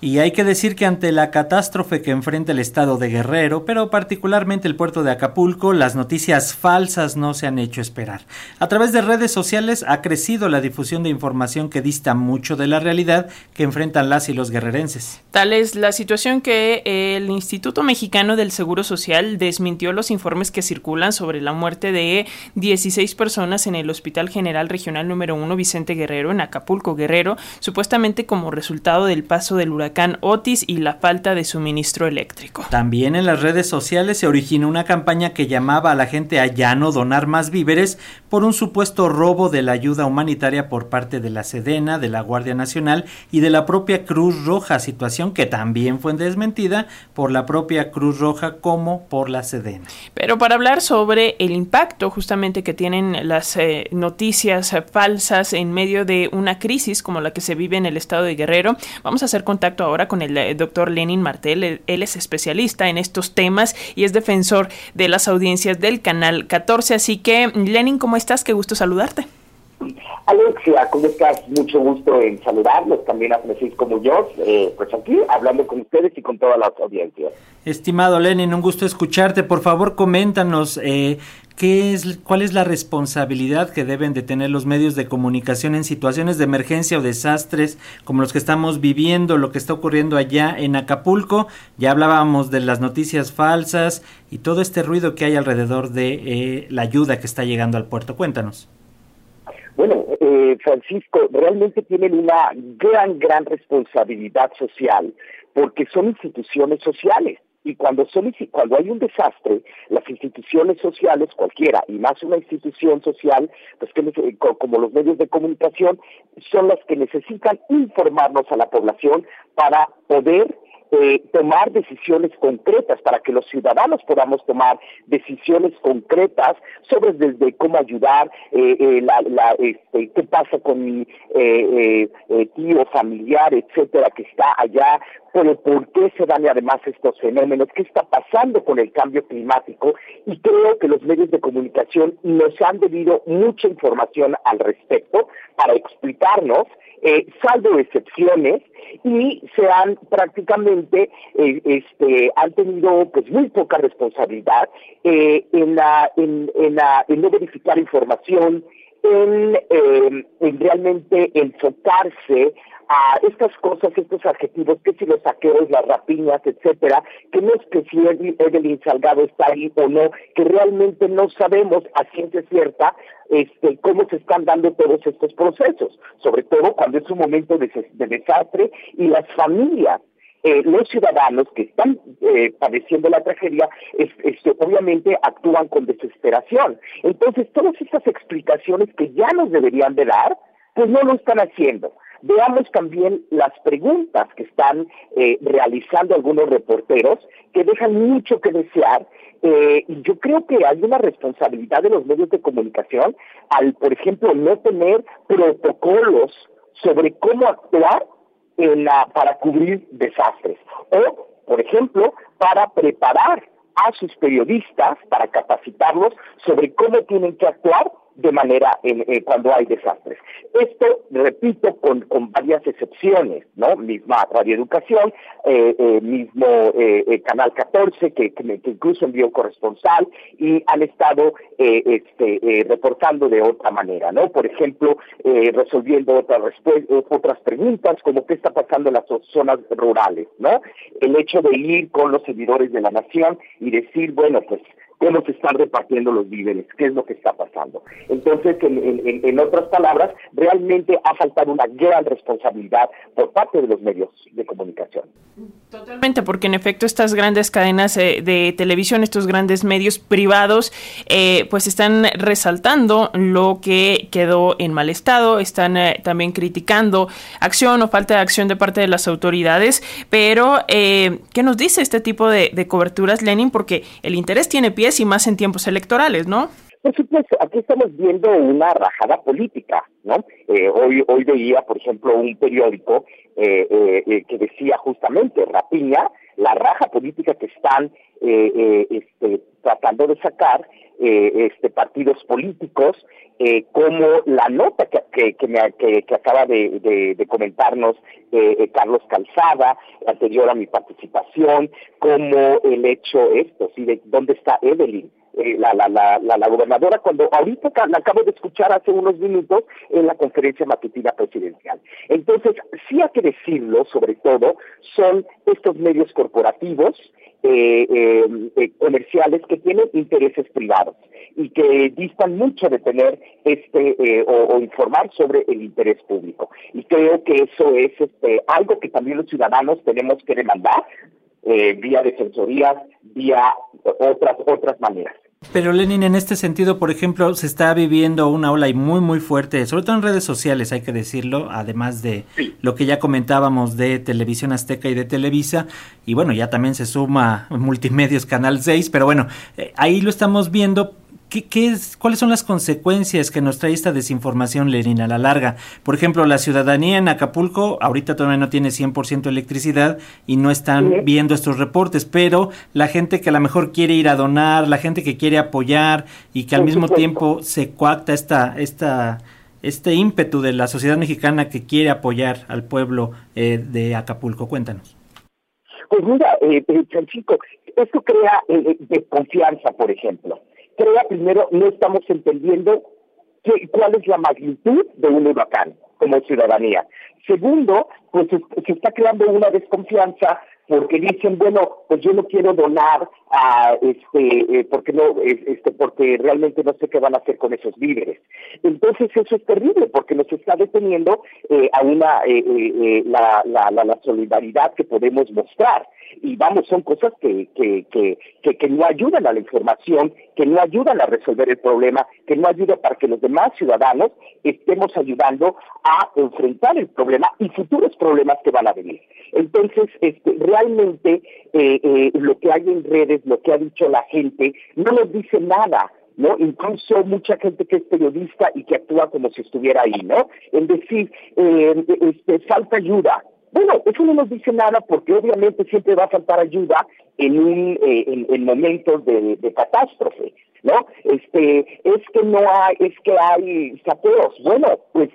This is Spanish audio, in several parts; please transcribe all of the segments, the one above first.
Y hay que decir que ante la catástrofe que enfrenta el estado de Guerrero, pero particularmente el puerto de Acapulco, las noticias falsas no se han hecho esperar. A través de redes sociales ha crecido la difusión de información que dista mucho de la realidad que enfrentan las y los guerrerenses. Tal es la situación que el Instituto Mexicano del Seguro Social desmintió los informes que circulan sobre la muerte de 16 personas en el Hospital General Regional número 1 Vicente Guerrero en Acapulco Guerrero, supuestamente como resultado del paso del huracán Otis y la falta de suministro eléctrico. También en las redes sociales se originó una campaña que llamaba a la gente a ya no donar más víveres por un supuesto robo de la ayuda humanitaria por parte de la Sedena, de la Guardia Nacional y de la propia Cruz Roja, situación que también fue desmentida por la propia Cruz Roja como por la Sedena. Pero para hablar sobre el impacto justamente que tienen las eh, noticias falsas en medio de una crisis como la que se vive en el estado de Guerrero, vamos a hacer contacto ahora con el eh, doctor Lenin Martel. Él es especialista en estos temas y es defensor de las audiencias del Canal 14. Así que, Lenin, ¿cómo estás? Qué gusto saludarte. Alexia, ¿cómo estás? Mucho gusto en saludarlos, también a Francisco Muñoz, eh, pues aquí hablando con ustedes y con toda la audiencia. Estimado Lenin, un gusto escucharte. Por favor, coméntanos eh, ¿Qué es, ¿Cuál es la responsabilidad que deben de tener los medios de comunicación en situaciones de emergencia o desastres como los que estamos viviendo, lo que está ocurriendo allá en Acapulco? Ya hablábamos de las noticias falsas y todo este ruido que hay alrededor de eh, la ayuda que está llegando al puerto. Cuéntanos. Bueno, eh, Francisco, realmente tienen una gran, gran responsabilidad social porque son instituciones sociales. Y cuando, son, cuando hay un desastre, las instituciones sociales, cualquiera, y más una institución social, pues que, como los medios de comunicación, son las que necesitan informarnos a la población para poder eh, tomar decisiones concretas, para que los ciudadanos podamos tomar decisiones concretas sobre desde cómo ayudar, eh, eh, la, este, qué pasa con mi tío familiar, etcétera, que está allá, pero por qué se dan además estos fenómenos, qué está pasando con el cambio climático y creo que los medios de comunicación nos han debido mucha información al respecto para explicarnos eh, salvo excepciones, y se han prácticamente, eh, este, han tenido pues muy poca responsabilidad eh, en, la, en, en, la, en no verificar información, en, eh, en realmente enfocarse a estas cosas, estos adjetivos, que si los saqueos, las rapiñas, etcétera, que no es que si Evelyn Salgado está ahí o no, que realmente no sabemos a ciencia cierta este, cómo se están dando todos estos procesos, sobre todo cuando es un momento de, desastre y las familias eh, los ciudadanos que están eh, padeciendo la tragedia, obviamente actúan con desesperación. Entonces, todas estas explicaciones que ya nos deberían de dar, pues no lo están haciendo. Veamos también las preguntas que están eh, realizando algunos reporteros que dejan mucho que desear. Eh, yo creo que hay una responsabilidad de los medios de comunicación al, por ejemplo, no tener protocolos sobre cómo actuar en la, para cubrir desastres. O, por ejemplo, para preparar a sus periodistas, para capacitarlos sobre cómo tienen que actuar de manera en, eh, cuando hay desastres. Esto, repito, con, con varias excepciones, ¿no? Misma radioeducación, eh, eh, mismo eh, Canal 14, que, que, incluso envió corresponsal, y han estado este, reportando de otra manera, ¿no? Por ejemplo, resolviendo otras, otras preguntas, como qué está pasando en las zonas rurales, ¿no? El hecho de ir con los servidores de la nación y decir, bueno, pues cómo se están repartiendo los víveres, qué es lo que está pasando. Entonces, en, otras palabras, realmente ha faltado una gran responsabilidad por parte de los medios de comunicación. Totalmente, porque en efecto estas grandes cadenas eh, de televisión, estos grandes medios privados, eh, pues están resaltando lo que quedó en mal estado, están eh, también criticando acción o falta de acción de parte de las autoridades, pero ¿qué nos dice este tipo de, de coberturas, Lenin? Porque el interés tiene pie y más en tiempos electorales, ¿no? Por supuesto, aquí estamos viendo una rajada política, ¿no? Eh, hoy, hoy veía, por ejemplo, un periódico eh, eh, que decía justamente, Rapiña, la raja política que están este, tratando de sacar este, partidos políticos, como la nota que, que, me, que, acaba de, comentarnos Carlos Calzada, anterior a mi participación, como el hecho esto, ¿sí? de dónde está Evelyn, eh, la, la, la, la, gobernadora cuando ahorita la acabo de escuchar hace unos minutos en la conferencia matutina presidencial. Entonces, sí hay que decirlo, sobre todo, son estos medios corporativos, eh, eh, comerciales que tienen intereses privados y que distan mucho de tener este o, informar sobre el interés público. Y creo que eso es este, algo que también los ciudadanos tenemos que demandar vía defensorías, vía otras otras maneras. Pero Lenin, en este sentido, por ejemplo, se está viviendo una ola muy, muy fuerte, sobre todo en redes sociales, hay que decirlo, además de lo que ya comentábamos de Televisión Azteca y de Televisa, y bueno, ya también se suma Multimedios Canal 6, pero bueno, eh, ahí lo estamos viendo ¿Qué, es, ¿Cuáles son las consecuencias que nos trae esta desinformación, Lenin, a la larga? Por ejemplo, la ciudadanía en Acapulco ahorita todavía no tiene 100% de electricidad y no están viendo estos reportes, pero la gente que a lo mejor quiere ir a donar, la gente que quiere apoyar y que al mismo tiempo se coacta esta, esta, este ímpetu de la sociedad mexicana que quiere apoyar al pueblo eh, de Acapulco. Cuéntanos. Pues mira, eh, eh Francisco, esto crea eh, desconfianza, por ejemplo crea primero, no estamos entendiendo cuál es la magnitud de un huracán como ciudadanía. Segundo, pues se está creando una desconfianza porque dicen, bueno, pues yo no quiero donar a este, eh, porque no, este, porque realmente no sé qué van a hacer con esos víveres. Entonces eso es terrible porque nos está deteniendo eh, a una eh, la, la, la, solidaridad que podemos mostrar. Y vamos, son cosas que, que, que, que, no ayudan a la información, que no ayudan a resolver el problema, que no ayudan para que los demás ciudadanos estemos ayudando a enfrentar el problema y futuros problemas que van a venir. Entonces, este, realmente eh, eh, lo que hay en redes, lo que ha dicho la gente, no nos dice nada. ¿no? Incluso mucha gente que es periodista y que actúa como si estuviera ahí, ¿no? En decir, eh, este, falta ayuda, bueno, eso no nos dice nada porque obviamente siempre va a faltar ayuda en un eh, en, momentos de, catástrofe, ¿no? Este es que no hay es que hay saqueos. Bueno, pues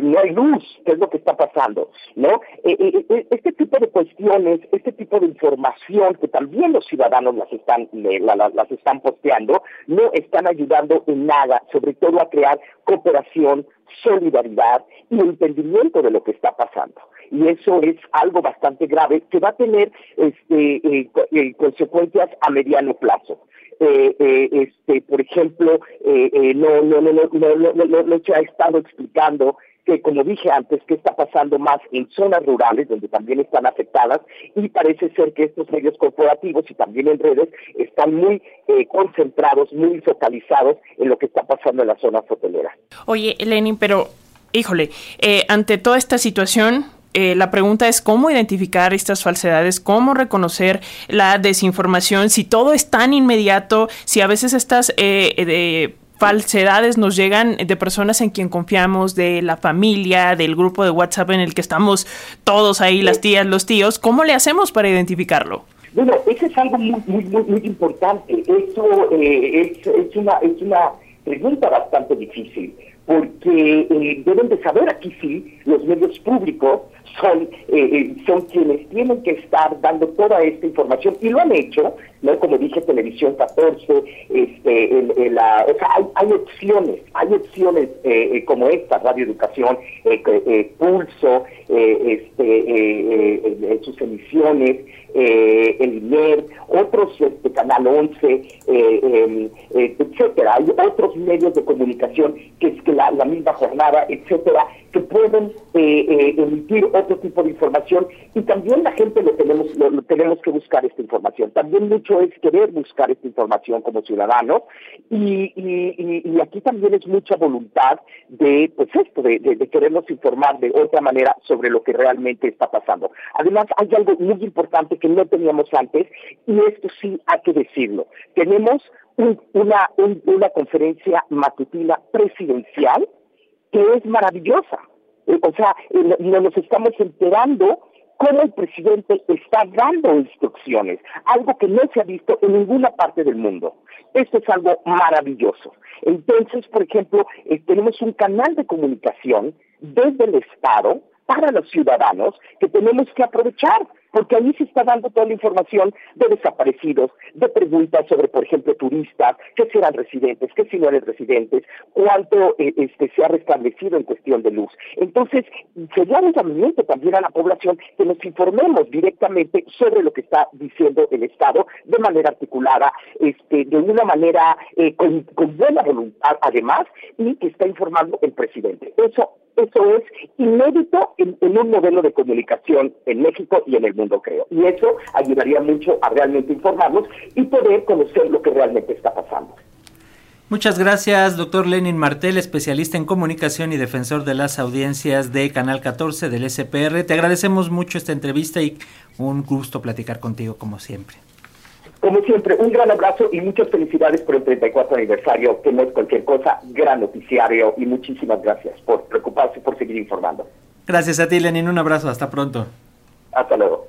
no hay luz, ¿qué es lo que está pasando, no? Eh, eh, este tipo de cuestiones, este tipo de información que también los ciudadanos las están las están posteando, no están ayudando en nada, sobre todo a crear cooperación, solidaridad y entendimiento de lo que está pasando y eso es algo bastante grave que va a tener este, eh, eh, consecuencias a mediano plazo. Eh, este, por ejemplo, no, no, no, no, no, no, no se ha estado explicando que, como dije antes, que está pasando más en zonas rurales, donde también están afectadas, y parece ser que estos medios corporativos y también en redes están muy concentrados, muy focalizados en lo que está pasando en las zonas hoteleras. Oye, Lenin, pero, híjole, ante toda esta situación, eh, la pregunta es cómo identificar estas falsedades, cómo reconocer la desinformación, si todo es tan inmediato, si a veces estas eh, falsedades nos llegan de personas en quien confiamos, de la familia, del grupo de WhatsApp en el que estamos todos ahí, las tías, los tíos, ¿cómo le hacemos para identificarlo? Bueno, eso es algo muy, muy, muy, importante. Eso eh, es, es, una, es una pregunta bastante difícil, porque deben de saber aquí sí los medios públicos son, eh, eh, son quienes tienen que estar dando toda esta información y lo han hecho, ¿no? Como dije, Televisión 14, este, la, o sea, hay, hay, opciones, hay opciones eh, como esta, Radio Educación, Pulso, este, sus emisiones, el INER, otros, este, Canal 11, em, etcétera. Hay otros medios de comunicación que es que la, la misma jornada, etcétera, que pueden emitir otro tipo de información y también la gente lo tenemos, lo, tenemos que buscar esta información. También mucho es querer buscar esta información como ciudadanos y, aquí también es mucha voluntad de, pues esto, de, querernos informar de otra manera sobre lo que realmente está pasando. Además, hay algo muy importante que no teníamos antes y esto sí hay que decirlo. Tenemos una, una conferencia matutina presidencial que es maravillosa o sea, no nos estamos enterando cómo el presidente está dando instrucciones, algo que no se ha visto en ninguna parte del mundo. Esto es algo maravilloso. Entonces, por ejemplo, eh, tenemos un canal de comunicación desde el Estado para los ciudadanos que tenemos que aprovechar porque ahí se está dando toda la información de desaparecidos, de preguntas sobre, por ejemplo, turistas, qué serán residentes, qué si no eran residentes, cuánto eh, este, se ha restablecido en cuestión de luz. Entonces, sería un llamamiento también a la población que nos informemos directamente sobre lo que está diciendo el Estado de manera articulada, este, de una manera eh, con, buena voluntad, además, y que está informando el presidente. Eso eso es inédito en, un modelo de comunicación en México y en el mundo creo. Y eso ayudaría mucho a realmente informarnos y poder conocer lo que realmente está pasando. Muchas gracias, doctor Lenin Martel, especialista en comunicación y defensor de las audiencias de Canal 14 del SPR. Te agradecemos mucho esta entrevista y un gusto platicar contigo como siempre. Como siempre, un gran abrazo y muchas felicidades por el 34 aniversario, que no es cualquier cosa, gran noticiario y muchísimas gracias por preocuparse, por seguir informando. Gracias a ti, Lenin, un abrazo, hasta pronto. Hasta luego.